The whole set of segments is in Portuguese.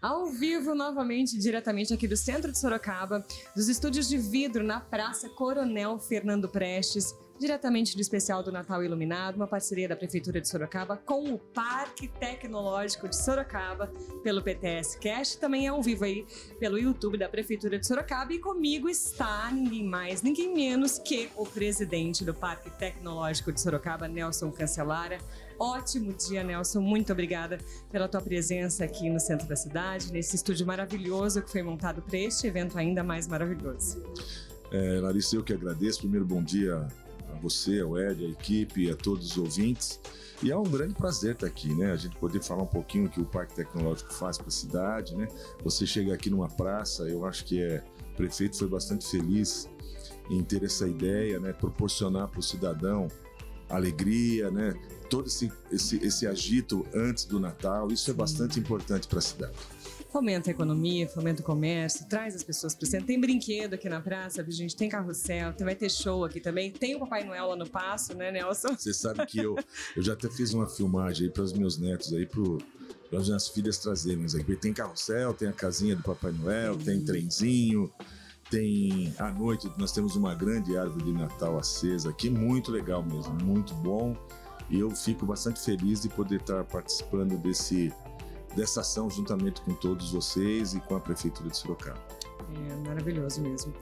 Ao vivo, novamente, diretamente aqui do centro de Sorocaba, dos estúdios de vidro na Praça Coronel Fernando Prestes, diretamente do especial do Natal Iluminado, uma parceria da Prefeitura de Sorocaba com o Parque Tecnológico de Sorocaba, pelo PTS Cash, também é ao vivo aí pelo YouTube da Prefeitura de Sorocaba e comigo está ninguém mais, ninguém menos que o presidente do Parque Tecnológico de Sorocaba, Nelson Cancelara. Ótimo dia, Nelson. Muito obrigada pela tua presença aqui no centro da cidade, nesse estúdio maravilhoso que foi montado para este evento ainda mais maravilhoso. É, Larissa, eu que agradeço. Primeiro, bom dia a você, ao Ed, a equipe, a todos os ouvintes. E é um grande prazer estar aqui, né? A gente poder falar um pouquinho o que o Parque Tecnológico faz para a cidade, né? Você chega aqui numa praça, eu acho que é, o prefeito foi bastante feliz em ter essa ideia, né? Proporcionar para o cidadão alegria, né? Todo esse, esse, esse agito antes do Natal, isso é bastante importante para a cidade fomenta a economia, fomenta o comércio, traz as pessoas para o centro. Tem brinquedo aqui na praça, gente, tem carrossel, vai ter show aqui também. Tem o Papai Noel lá no Passo, né, Nelson? Você sabe que eu, eu já até fiz uma filmagem aí para os meus netos aí, para as minhas filhas trazerem. aqui. Tem carrossel, tem a casinha do Papai Noel, uhum. tem trenzinho. Tem à noite nós temos uma grande árvore de Natal acesa aqui, muito legal mesmo, muito bom. E eu fico bastante feliz de poder estar participando desse dessa ação juntamente com todos vocês e com a Prefeitura de Sorocaba. É maravilhoso mesmo.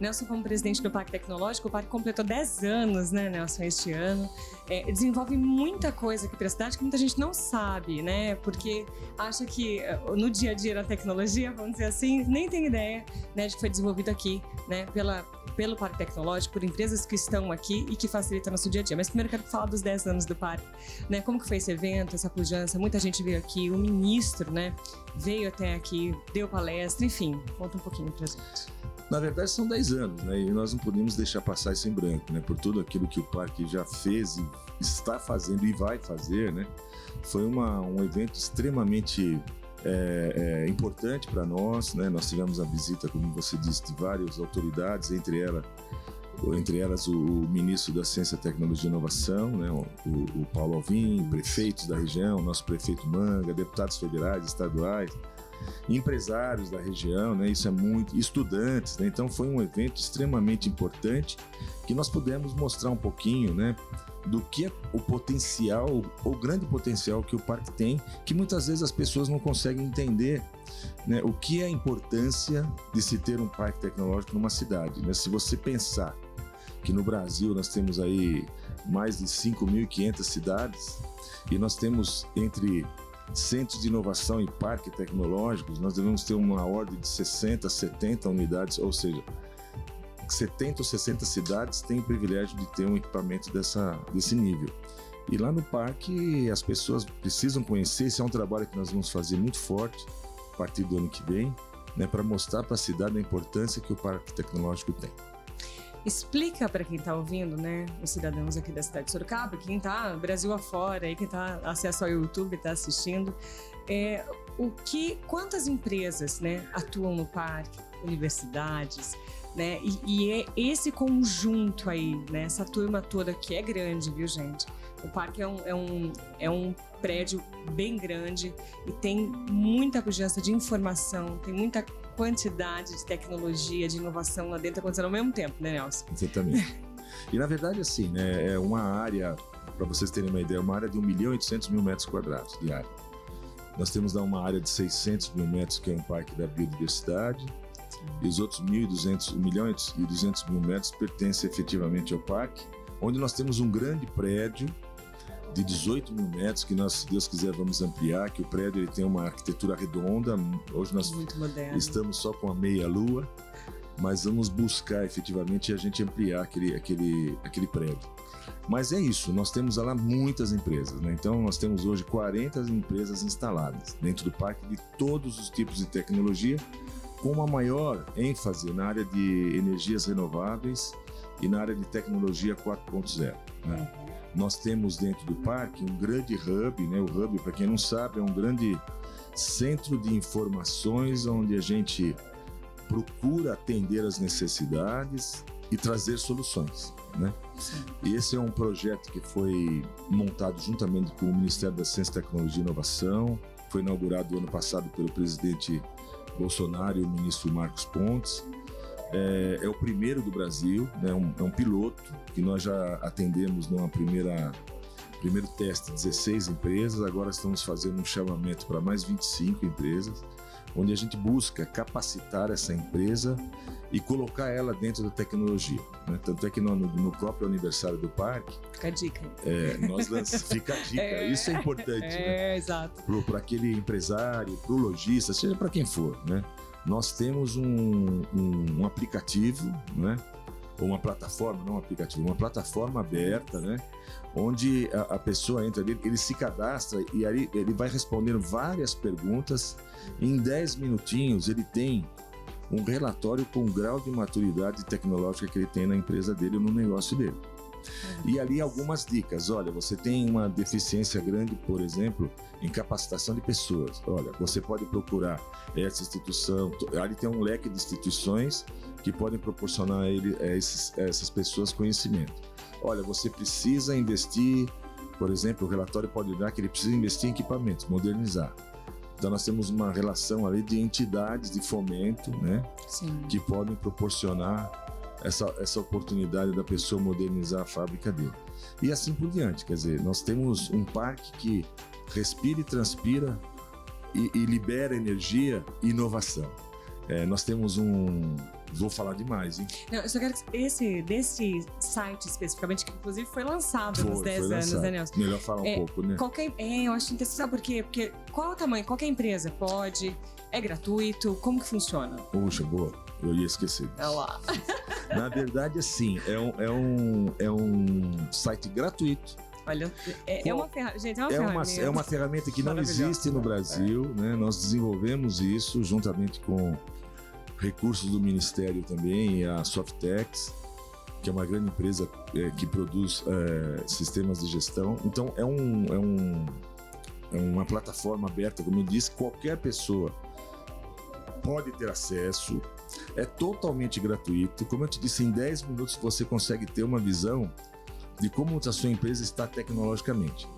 Nelson, como presidente do Parque Tecnológico, o parque completou 10 anos, né, Nelson, este ano. É, desenvolve muita coisa aqui para a cidade que muita gente não sabe, né? Porque acha que eh, no dia a dia da tecnologia, vamos dizer assim, nem tem ideia né, de que foi desenvolvido aqui, né, pela, pelo Parque Tecnológico, por empresas que estão aqui e que facilitam nosso dia a dia. Mas primeiro quero falar dos 10 anos do parque, né? Como que foi esse evento, essa pujança? Muita gente veio aqui, o ministro, né, veio até aqui, deu palestra, enfim, conta um pouquinho pra gente. Na verdade, são 10 anos, né? E nós não podemos deixar passar isso em branco, né? Por tudo aquilo que o parque já fez e está fazendo e vai fazer, né? Foi uma, um evento extremamente é, é, importante para nós, né? Nós tivemos a visita, como você disse, de várias autoridades, entre elas entre elas o, o, ministro da Ciência, Tecnologia e Inovação, né, o, o, Paulo Alvim, prefeitos da região, nosso prefeito Manga, deputados federais, estaduais, empresários da região, né? Isso é muito, estudantes, né? Então foi um evento extremamente importante que nós pudemos mostrar um pouquinho, né? Do que é o potencial, o grande potencial que o parque tem, que muitas vezes as pessoas não conseguem entender, né? O que é a importância de se ter um parque tecnológico numa cidade, né? Se você pensar que no Brasil nós temos aí mais de 5.500 cidades e nós temos entre centros de inovação e parques tecnológicos, nós devemos ter uma ordem de 60, 70 unidades, ou seja, 70 ou 60 cidades têm o privilégio de ter um equipamento dessa, desse nível. E lá no parque as pessoas precisam conhecer, esse é um trabalho que nós vamos fazer muito forte a partir do ano que vem, né, para mostrar para a cidade a importância que o parque tecnológico tem. Explica para quem está ouvindo, né, os cidadãos aqui da cidade de Sorocaba, quem está Brasil afora, aí quem está acesso ao YouTube, está assistindo, é, o que, quantas empresas, né, atuam no parque, universidades, né, e, e é esse conjunto aí, né, essa turma toda que é grande, viu, gente? O parque é um, é um, é um prédio bem grande e tem muita pujança de informação, tem muita quantidade de tecnologia, de inovação lá dentro acontecendo ao mesmo tempo, né, Nelson? Exatamente. e na verdade, assim, né, é uma área, para vocês terem uma ideia, uma área de 1 milhão e 800 mil metros quadrados de área. Nós temos lá uma área de 600 mil metros, que é um parque da biodiversidade, e os outros 1.200, 1 milhão e 200 mil metros pertencem efetivamente ao parque, onde nós temos um grande prédio de 18 mil metros, que nós, se Deus quiser, vamos ampliar, que o prédio ele tem uma arquitetura redonda. Hoje nós estamos só com a meia-lua, mas vamos buscar efetivamente a gente ampliar aquele, aquele, aquele prédio. Mas é isso, nós temos lá muitas empresas, né? Então nós temos hoje 40 empresas instaladas dentro do parque de todos os tipos de tecnologia, com uma maior ênfase na área de energias renováveis e na área de tecnologia 4.0. Né? Uhum. Nós temos dentro do parque um grande hub, né? O hub, para quem não sabe, é um grande centro de informações onde a gente procura atender as necessidades e trazer soluções, né? E esse é um projeto que foi montado juntamente com o Ministério da Ciência, Tecnologia e Inovação, foi inaugurado ano passado pelo presidente Bolsonaro e o ministro Marcos Pontes. É, é o primeiro do Brasil, né? um, é um piloto que nós já atendemos numa primeira primeiro teste 16 empresas, agora estamos fazendo um chamamento para mais 25 empresas, onde a gente busca capacitar essa empresa e colocar ela dentro da tecnologia. Né? Tanto é que no, no, próprio aniversário do parque. Fica a dica. É, nós lançamos, fica a dica. É, Isso é importante. É, né? exato. Para aquele empresário, para o lojista, seja para quem for. Né? Nós temos um, um, um aplicativo, né? Uma plataforma, não um aplicativo, uma plataforma aberta, né? Onde a, a pessoa entra ali, ele se cadastra e aí ele vai respondendo várias perguntas. Em 10 minutinhos ele tem um relatório com o grau de maturidade tecnológica que ele tem na empresa dele ou no negócio dele. E ali algumas dicas. Olha, você tem uma deficiência grande, por exemplo, em capacitação de pessoas. Olha, você pode procurar essa instituição. Ali tem um leque de instituições que podem proporcionar a, ele, a, esses, a essas pessoas conhecimento. Olha, você precisa investir, por exemplo, o relatório pode dar que ele precisa investir em equipamentos, modernizar. Então nós temos uma relação ali de entidades de fomento, né, Sim. que podem proporcionar essa, essa oportunidade da pessoa modernizar a fábrica dele. E assim por diante, quer dizer, nós temos um parque que respira e transpira e, e libera energia e inovação. É, nós temos um, Vou falar demais, hein? Não, eu só quero que esse, desse site especificamente, que inclusive foi lançado foi, nos 10 anos, lançado. né, Nelson? Melhor falar um é, pouco, né? Qualquer, é, eu acho interessante. Sabe por quê? Porque qual é o tamanho? Qualquer empresa pode? É gratuito? Como que funciona? Puxa, boa. Eu ia esquecer. É lá. Na verdade, assim, é um, é um, é um site gratuito. Olha, é, é uma ferramenta. Gente, é uma, é uma ferramenta. É uma ferramenta que não existe no Brasil, é. né? Nós desenvolvemos isso juntamente com recursos do Ministério também, a Softex, que é uma grande empresa é, que produz é, sistemas de gestão. Então, é, um, é, um, é uma plataforma aberta, como eu disse, qualquer pessoa pode ter acesso, é totalmente gratuito. Como eu te disse, em 10 minutos você consegue ter uma visão de como a sua empresa está tecnologicamente.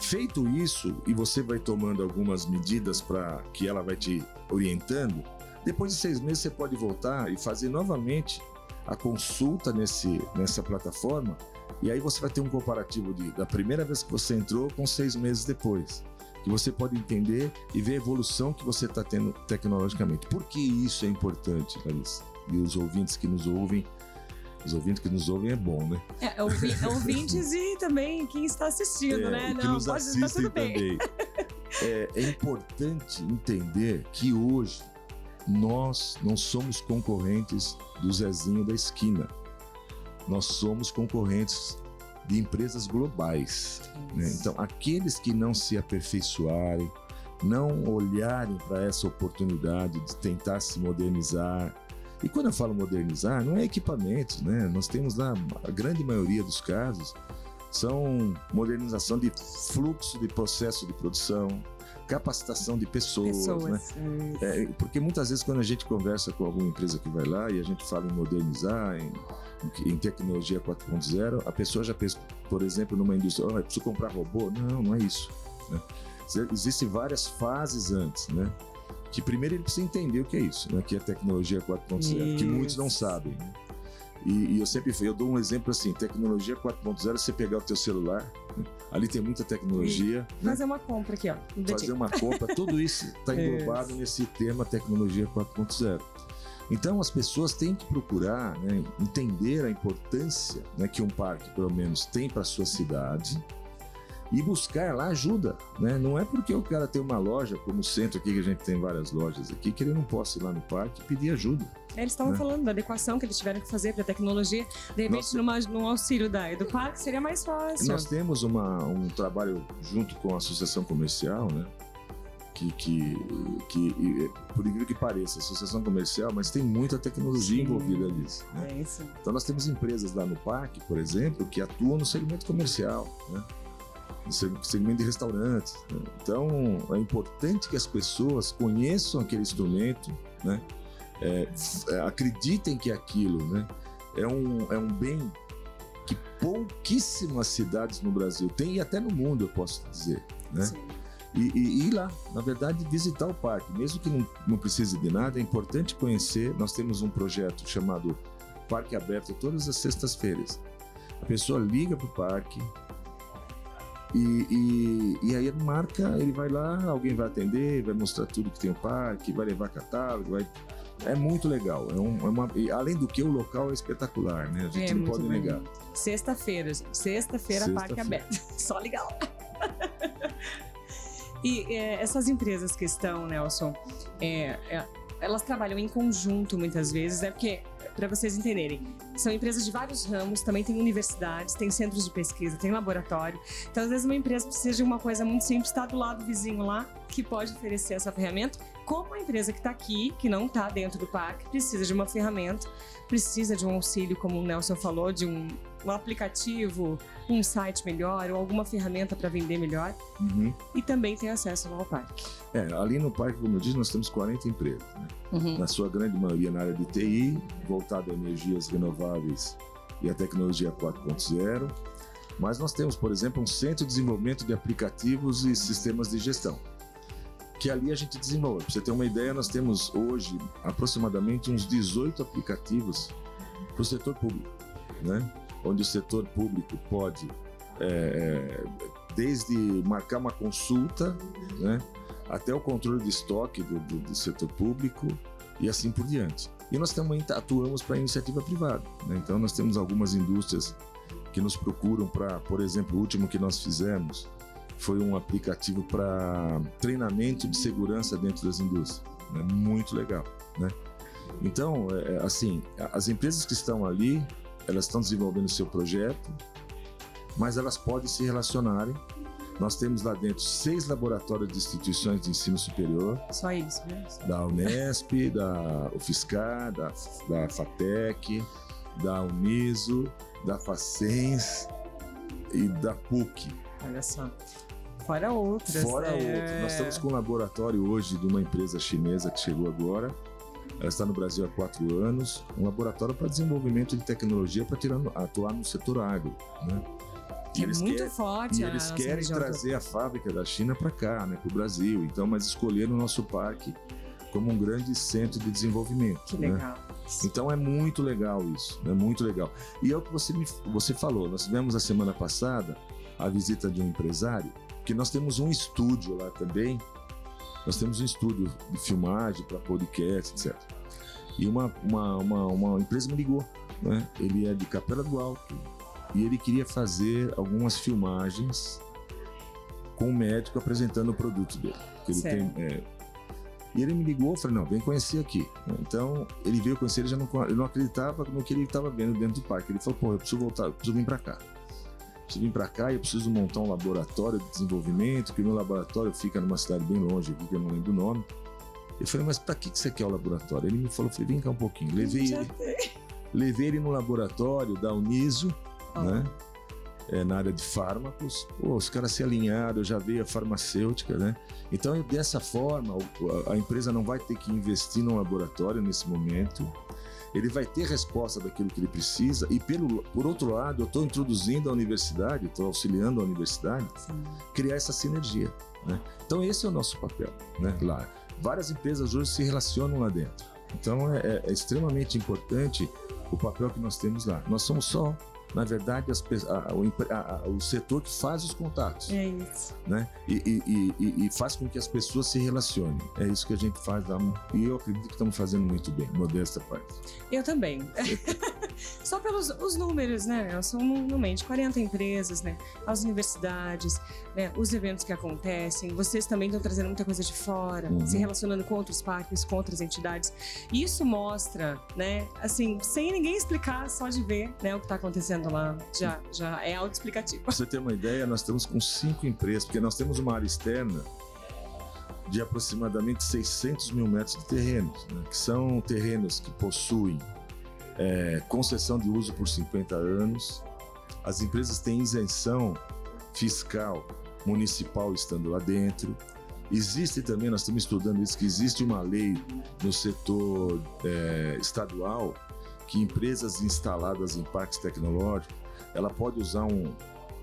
Feito isso, e você vai tomando algumas medidas para que ela vai te orientando, depois de seis meses, você pode voltar e fazer novamente a consulta nesse, nessa plataforma. E aí você vai ter um comparativo de, da primeira vez que você entrou com seis meses depois. Você pode entender e ver a evolução que você está tendo tecnologicamente. Por que isso é importante, Larissa? E os ouvintes que nos ouvem os ouvintes que nos ouvem é bom, né? É, ouvi, ouvintes e também quem está assistindo, é, né? Que Não, nos pode, tá assistem tá também. É, é importante entender que hoje nós não somos concorrentes do Zezinho da esquina. Nós somos concorrentes de empresas globais. Né? Então, aqueles que não se aperfeiçoarem, não olharem para essa oportunidade de tentar se modernizar. E quando eu falo modernizar, não é equipamentos, né? Nós temos lá, a grande maioria dos casos, são modernização de fluxo de processo de produção, capacitação de pessoas, pessoas né? É, porque muitas vezes quando a gente conversa com alguma empresa que vai lá e a gente fala em modernizar, em, em tecnologia 4.0, a pessoa já pensa, por exemplo, numa indústria, oh, preciso comprar robô? Não, não é isso. Né? Existem várias fases antes, né? Que primeiro ele precisa entender o que é isso, né? Que é tecnologia 4.0, que muitos não sabem. Né? E, e, eu sempre eu dou um exemplo assim, tecnologia 4.0, você pegar o teu celular, ali tem muita tecnologia. Né? Fazer uma compra aqui, ó. Fazer uma compra, tudo isso está englobado nesse tema tecnologia 4.0. Então as pessoas têm que procurar né, entender a importância né, que um parque, pelo menos, tem para sua cidade e buscar lá ajuda, né? Não é porque o cara tem uma loja, como o centro aqui, que a gente tem várias lojas aqui, que ele não possa ir lá no parque e pedir ajuda. É, eles estavam né? falando da adequação que eles tiveram que fazer para a tecnologia. De repente, Nós... numa, num auxílio da Eduparque, seria mais fácil. Nós temos uma, um trabalho junto com a Associação Comercial, né? Que, que, que, por incrível que pareça, associação comercial, mas tem muita tecnologia Sim. envolvida nisso. Né? É. Então nós temos empresas lá no parque, por exemplo, que atuam no segmento comercial. Né? Segmento de restaurantes. Né? Então, é importante que as pessoas conheçam aquele instrumento, né? É, é, acreditem que aquilo né? é, um, é um bem que pouquíssimas cidades no Brasil têm, e até no mundo, eu posso dizer. Né? e, e, ir lá, na verdade, visitar o parque. Mesmo que não, não precise de nada, é importante conhecer. Nós temos um projeto chamado Parque Aberto todas as sextas-feiras. A pessoa liga para o parque, e, e, e, aí marca, ele vai lá, alguém vai atender, vai mostrar tudo que tem o parque, vai levar catálogo, vai... É muito legal. É, um, é uma, além do que o local é espetacular, né? A gente é não pode negar. Sexta-feira, sexta-feira, Sexta parque aberto. Só ligar lá. e é, essas empresas que estão, Nelson, é, é, elas trabalham em conjunto muitas vezes, é porque para vocês entenderem. São empresas de vários ramos, também tem universidades, tem centros de pesquisa, tem laboratório. Então, às vezes, uma empresa precisa de uma coisa muito simples, está do lado vizinho lá, que pode oferecer essa ferramenta, como a empresa que está aqui, que não está dentro do parque, precisa de uma ferramenta, precisa de um auxílio, como o Nelson falou, de um, um aplicativo, um site melhor ou alguma ferramenta para vender melhor. Uhum. E também tem acesso ao parque. É, ali no parque, como eu disse, nós temos 40 empresas. Né? Uhum. Na sua grande maioria na área de TI, voltada a energias renováveis e a tecnologia 4.0. Mas nós temos, por exemplo, um centro de desenvolvimento de aplicativos e sistemas de gestão que ali a gente desenvolve. Para você ter uma ideia, nós temos hoje aproximadamente uns 18 aplicativos para o setor público, né? onde o setor público pode, é, desde marcar uma consulta, né? até o controle de estoque do, do, do, setor público e assim por diante. E nós também atuamos para a iniciativa privada. Né? Então, nós temos algumas indústrias que nos procuram para, por exemplo, o último que nós fizemos foi um aplicativo para treinamento de segurança dentro das indústrias. Né? Muito legal, né? Então, é, é assim, as empresas que estão ali, elas estão desenvolvendo o seu projeto, mas elas podem se relacionarem. Nós temos lá dentro seis laboratórios de instituições de ensino superior. Só isso, né? Da Unesp, da UFSCar, da, da FATEC, da Uniso, da Facens e da PUC. Olha só. Fora outras. Fora é... outras. Nós estamos com um laboratório hoje de uma empresa chinesa que chegou agora. Ela está no Brasil há quatro anos. Um laboratório para desenvolvimento de tecnologia para atuar no setor agro. Né? E é muito querem, forte. E eles querem trazer a fábrica da China para cá, né, para o Brasil. Então, mas escolheram o nosso parque como um grande centro de desenvolvimento. Que né? legal. Então é muito legal isso, é muito legal. E é o que você, me, você falou, nós tivemos a semana passada a visita de um empresário porque nós temos um estúdio lá também. Nós temos um estúdio de filmagem para podcast, etc. E uma, uma, uma, uma, empresa me ligou, né? Ele é de Capela do Alto e ele queria fazer algumas filmagens com o médico apresentando o produto dele. Ele tem, é, e ele me ligou, eu falei, não, vem conhecer aqui. Então, ele veio conhecer, ele já não, ele não acreditava no que ele estava vendo dentro do parque. Ele falou, pô, eu preciso voltar, eu preciso vir para cá preciso vir para cá e eu preciso montar um laboratório de desenvolvimento, que meu laboratório fica numa cidade bem longe aqui, que eu não lembro o nome. Eu falei, mas para que, que você quer o laboratório? Ele me falou, falei, vem cá um pouquinho. Levei ele, levei ele no laboratório da Uniso, oh. né? É, na área de fármacos. Pô, os caras se alinharam, eu já veio a farmacêutica, né? Então, dessa forma, a empresa não vai ter que investir no laboratório nesse momento ele vai ter resposta daquilo que ele precisa e pelo, por outro lado eu estou introduzindo a universidade, estou auxiliando a universidade Sim. criar essa sinergia. Né? Então esse é o nosso papel né? lá. Várias empresas hoje se relacionam lá dentro. Então é, é, é extremamente importante o papel que nós temos lá. Nós somos só na verdade, as, a, a, o setor que faz os contatos. É isso. Né? E, e, e, e, faz com que as pessoas se relacionem. É isso que a gente faz lá. E eu acredito que estamos fazendo muito bem, modesta parte. Eu também. Só pelos os números, né? São no meio de 40 empresas, né? As universidades, né? os eventos que acontecem. Vocês também estão trazendo muita coisa de fora, uhum. se relacionando com outros parques, com outras entidades. Isso mostra, né? Assim, sem ninguém explicar, só de ver né, o que está acontecendo lá já, já é autoexplicativo. Pra você ter uma ideia, nós estamos com cinco empresas, porque nós temos uma área externa de aproximadamente 600 mil metros de terrenos, né? que são terrenos que possuem é, concessão de uso por 50 anos. As empresas têm isenção fiscal municipal estando lá dentro. Existe também, nós estamos estudando isso, que existe uma lei no setor é, estadual que empresas instaladas em parques tecnológicos, ela pode usar um,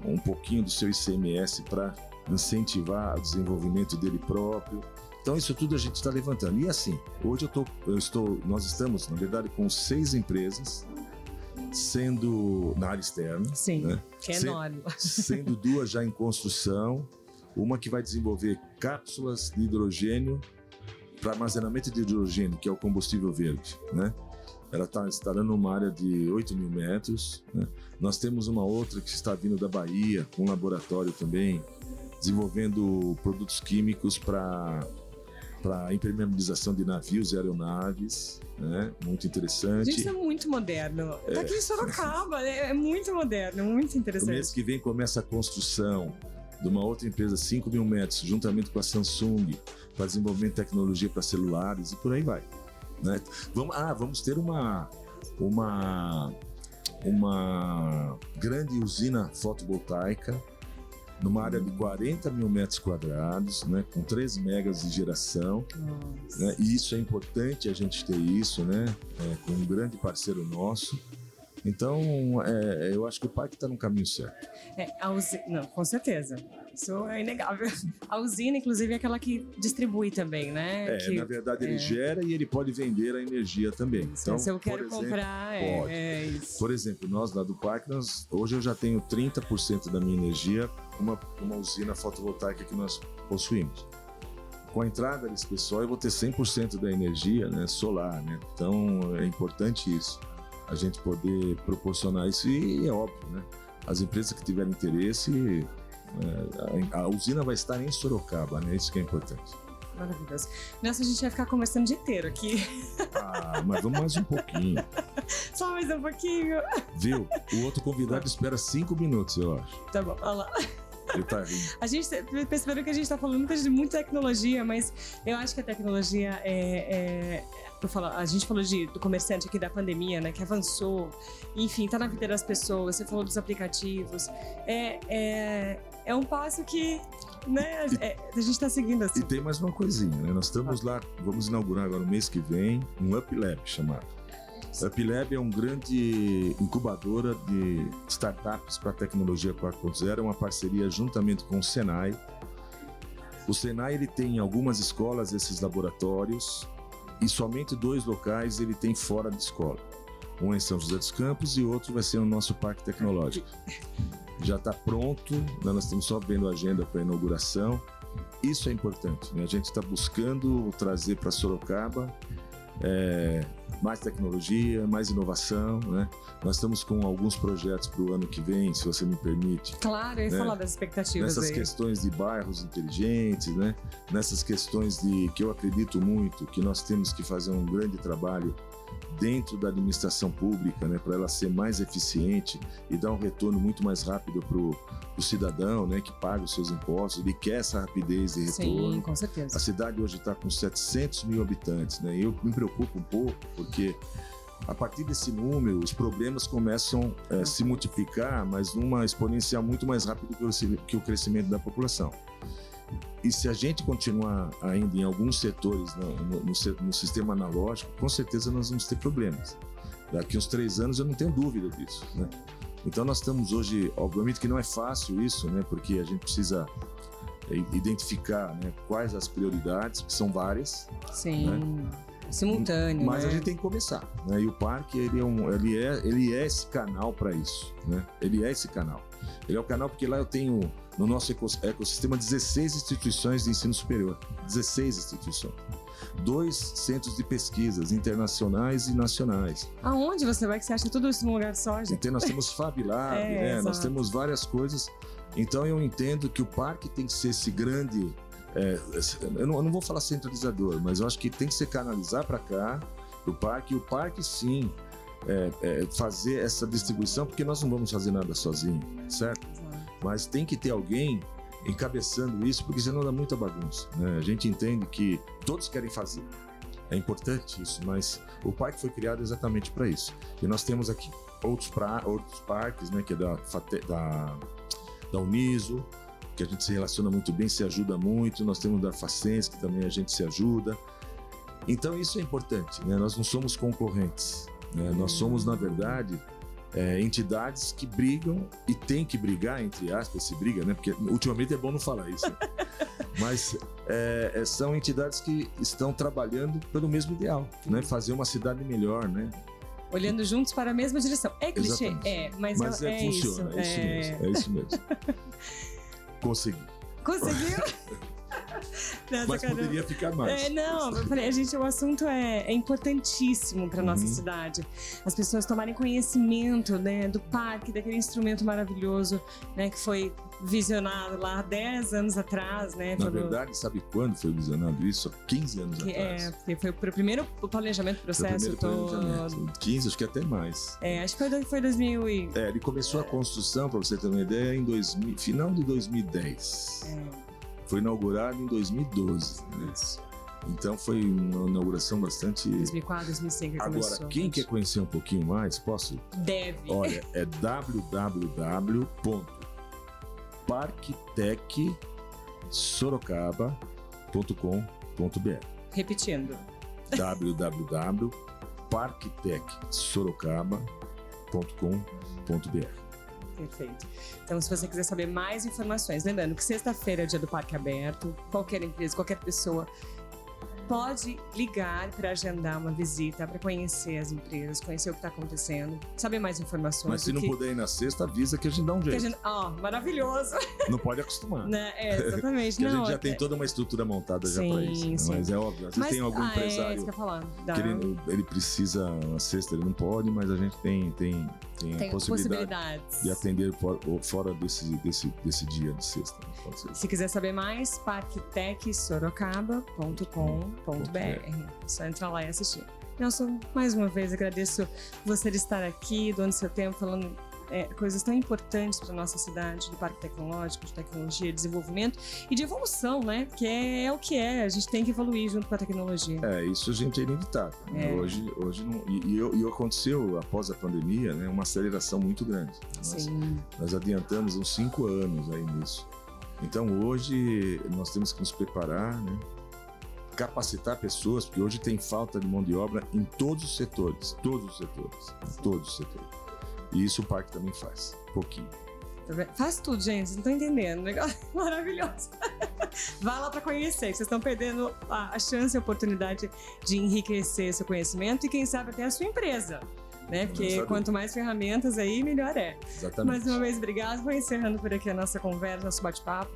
um pouquinho do seu ICMS para incentivar o desenvolvimento dele próprio. Então isso tudo a gente está levantando. E assim, hoje eu, tô, eu estou, nós estamos, na verdade, com seis empresas sendo na área externa. Sim, né? que é enorme. Sendo duas já em construção, uma que vai desenvolver cápsulas de hidrogênio para armazenamento de hidrogênio, que é o combustível verde, né? Ela está instalando uma área de 8 mil metros. Né? Nós temos uma outra que está vindo da Bahia, com um laboratório também, desenvolvendo produtos químicos para para impermeabilização de navios e aeronaves, né? Muito interessante. Gente, isso é muito moderno. Tá aqui em Sorocaba, é, é muito moderno, muito interessante. No mês que vem começa a construção de uma outra empresa, 5 mil metros, juntamente com a Samsung, para desenvolvimento de tecnologia para celulares e por aí vai. Né? Vamos, ah, vamos ter uma, uma, uma grande usina fotovoltaica numa área de 40 mil metros quadrados, né, com 3 megas de geração. Né, e isso é importante a gente ter isso, né, é, com um grande parceiro nosso. Então, é, eu acho que o parque está no caminho certo. É, usina, não, com certeza. Isso é inegável. A usina, inclusive, é aquela que distribui também, né? É, que, na verdade, ele é. gera e ele pode vender a energia também. Então, se eu quero exemplo, comprar, é, pode. é isso. Por exemplo, nós lá do parque, nós, hoje eu já tenho 30% da minha energia uma, uma usina fotovoltaica que nós possuímos. Com a entrada desse pessoal, eu vou ter 100% da energia né, solar, né? Então, é importante isso a gente poder proporcionar isso e é óbvio, né? As empresas que tiverem interesse, é, a, usina vai estar em Sorocaba, né? Isso que é importante. Maravilhoso. Nossa, a gente vai ficar conversando o dia inteiro aqui. Ah, mas vamos mais um pouquinho. Só mais um pouquinho. Viu? O outro convidado espera cinco minutos, eu acho. Tá bom, olha lá. Ele tá rindo. A gente percebeu que a gente está falando de muita tecnologia, mas eu acho que a tecnologia é, é a gente falou de, do comerciante aqui da pandemia, né? Que avançou, enfim, tá na vida das pessoas. Você falou dos aplicativos. É, é, é um passo que né, é, a gente está seguindo assim. E tem mais uma coisinha, né? Nós estamos lá, vamos inaugurar agora no mês que vem um Up Lab chamado. Up Lab é um grande incubadora de startups para tecnologia 4.0, é uma parceria juntamente com o Senai. O Senai ele tem em algumas escolas esses laboratórios e somente dois locais ele tem fora de escola. Um é em São José dos Campos e outro vai ser no nosso Parque Tecnológico. Já está pronto, né? nós estamos só vendo a agenda para a inauguração. Isso é importante, né? a gente está buscando trazer para Sorocaba é, mais tecnologia, mais inovação, né? Nós estamos com alguns projetos para o ano que vem, se você me permite. Claro, eu ia né? falar das expectativas Nessas aí. questões de bairros inteligentes, né? Nessas questões de que eu acredito muito que nós temos que fazer um grande trabalho dentro da administração pública, né, para ela ser mais eficiente e dar um retorno muito mais rápido para o cidadão, né, que paga os seus impostos. Ele quer essa rapidez de retorno. Sim, com certeza. A cidade hoje está com 700 mil habitantes, né? Eu me preocupo um pouco porque a partir desse número, os problemas começam a é, se multiplicar, mas numa exponencial muito mais rápida que o crescimento da população. E se a gente continuar ainda em alguns setores no, no, no, no, sistema analógico, com certeza nós vamos ter problemas. Daqui uns três anos eu não tenho dúvida disso. Né? Então nós estamos hoje, obviamente que não é fácil isso, né? porque a gente precisa é, identificar né, quais as prioridades, que são várias. Sim. Né? Simultâneo. Mas né? a gente tem que começar. Né? E o parque ele é, um, ele é, ele é esse canal para isso. Né? Ele é esse canal. Ele é o canal porque lá eu tenho no nosso ecossistema 16 instituições de ensino superior. 16 instituições. Dois centros de pesquisas internacionais e nacionais. Aonde você vai que você acha tudo isso num lugar só, gente? Então, nós temos Fab Lab, é, né? nós temos várias coisas. Então eu entendo que o parque tem que ser esse grande. É, eu, não, eu, não, vou falar centralizador, mas eu acho que tem que ser canalizar para cá, o parque. E o parque, sim, é, é, fazer essa distribuição, porque nós não vamos fazer nada sozinho, certo? Mas tem que ter alguém encabeçando isso, porque senão dá muita bagunça. Né? A gente entende que todos querem fazer. É importante isso, mas o parque foi criado exatamente para isso. E nós temos aqui outros, pra, outros parques, né, que é da, da, da Uniso, que a gente se relaciona muito bem, se ajuda muito. Nós temos da Facens, que também a gente se ajuda. Então isso é importante, né? Nós não somos concorrentes. Né? Nós somos, na verdade, é, entidades que brigam e tem que brigar, entre aspas, se briga, né? Porque ultimamente é bom não falar isso. Né? Mas é, é, são entidades que estão trabalhando pelo mesmo ideal, né? Fazer uma cidade melhor, né? Olhando juntos para a mesma direção. É clichê? Exatamente. É, mas, Mas é, é, é funciona, isso. é isso mesmo. É isso mesmo. Consegui. Conseguiu? Nossa, Mas caramba. poderia ficar mais. É, não, eu falei, a gente, o assunto é, é importantíssimo para nossa Uhum. cidade. As pessoas tomarem conhecimento, né, do parque, daquele instrumento maravilhoso, né, que foi visionado lá há 10 anos atrás, né, Na verdade, sabe quando foi visionado isso? Há 15 anos que, atrás. é, porque foi pro primeiro planejamento, Foi o processo primeiro todo. planejamento. 15, acho que até mais. É, acho que foi, foi 2000 e... É, ele começou a construção, para você ter uma ideia, em 2000, final de 2010. é, Foi inaugurado em 2012. né? Então foi uma inauguração bastante. 2004, 2005 que Agora, começou. quem quer conhecer um pouquinho mais, posso? Deve. Olha, é www.parktecsorocaba.com.br Repetindo. www.parktecsorocaba.com.br Perfeito. Então, se você quiser saber mais informações, lembrando que sexta-feira é dia do Parque Aberto, qualquer empresa, qualquer pessoa pode ligar para agendar uma visita, para conhecer as empresas, conhecer o que está acontecendo, saber mais informações. Mas se não que, puder ir na sexta, avisa que a gente dá um jeito. gente, ó, maravilhoso, Não pode acostumar. né? É, exatamente. Porque a não, gente já até- tem toda uma estrutura montada já Sim, para isso. né? Mas é óbvio, às vezes Mas, tem algum ah, É, empresário isso que falar. Dá- que ele, ele precisa na sexta, ele não pode, mas a gente tem, tem, tem, tem a possibilidade possibilidades. de atender fora desse, desse, desse dia de sexta. né? Se quiser saber mais, parktecsorocaba.com.br. É só entrar lá e assistir. Nelson, mais uma vez agradeço você de estar aqui, doando seu tempo, falando é, coisas tão importantes para nossa cidade, do parque tecnológico, de tecnologia, desenvolvimento e de evolução, né? Que é, é o que é, a gente tem que evoluir junto com a tecnologia. É, isso a gente é inevitável. né? É. Hoje, hoje não, e, e, e aconteceu após a pandemia, né, uma aceleração muito grande. Nós, Sim, nós adiantamos uns cinco anos aí nisso. Então hoje nós temos que nos preparar, né? Capacitar pessoas, porque hoje tem falta de mão de obra em todos os setores, todos os setores, todos os setores. E isso o parque também faz, um pouquinho. tá faz tudo, gente, não estão entendendo. Negócio maravilhoso. Vai lá para conhecer, vocês estão perdendo a, a chance e a oportunidade de enriquecer seu conhecimento e quem sabe até a sua empresa. Né? Porque quanto mais ferramentas aí, melhor é. Exatamente. Mais uma vez, obrigado. Vou encerrando por aqui a nossa conversa, nosso bate-papo.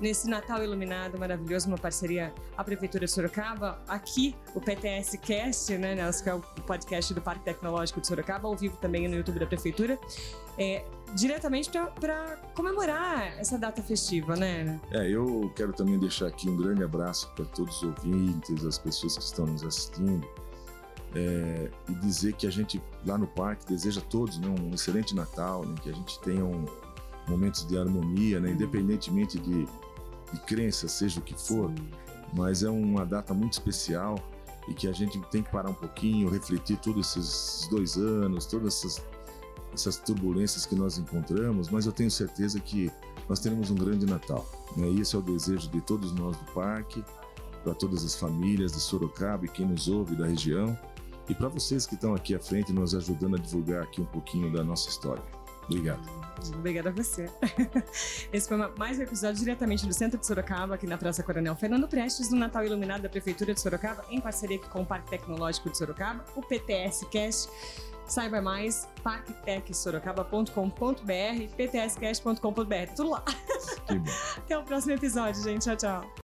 Nesse Natal iluminado maravilhoso, uma parceria a Prefeitura de Sorocaba, aqui o PTS Cast, né, Nelson, que é o podcast do Parque Tecnológico de Sorocaba, ao vivo também no YouTube da Prefeitura, é, diretamente para comemorar essa data festiva, né? É, eu quero também deixar aqui um grande abraço para todos os ouvintes, as pessoas que estão nos assistindo, é, e dizer que a gente lá no parque deseja a todos né, um excelente Natal, né, que a gente tenha um, momentos de harmonia, né, independentemente de, de crença, seja o que for, mas é uma data muito especial e que a gente tem que parar um pouquinho, refletir todos esses dois anos, todas essas, essas turbulências que nós encontramos, mas eu tenho certeza que nós teremos um grande Natal. Né? E esse é o desejo de todos nós do parque, para todas as famílias de Sorocaba e quem nos ouve da região, e para vocês que estão aqui à frente nos ajudando a divulgar aqui um pouquinho da nossa história. Obrigado. Obrigada a você. Esse foi mais um episódio diretamente do centro de Sorocaba, aqui na Praça Coronel Fernando Prestes, no Natal Iluminado da Prefeitura de Sorocaba, em parceria com o Parque Tecnológico de Sorocaba, o PTS Cast. Saiba mais, parktecsorocaba.com.br, ptscast.com.br, tudo lá. Que bom. Até o próximo episódio, gente. Tchau, tchau.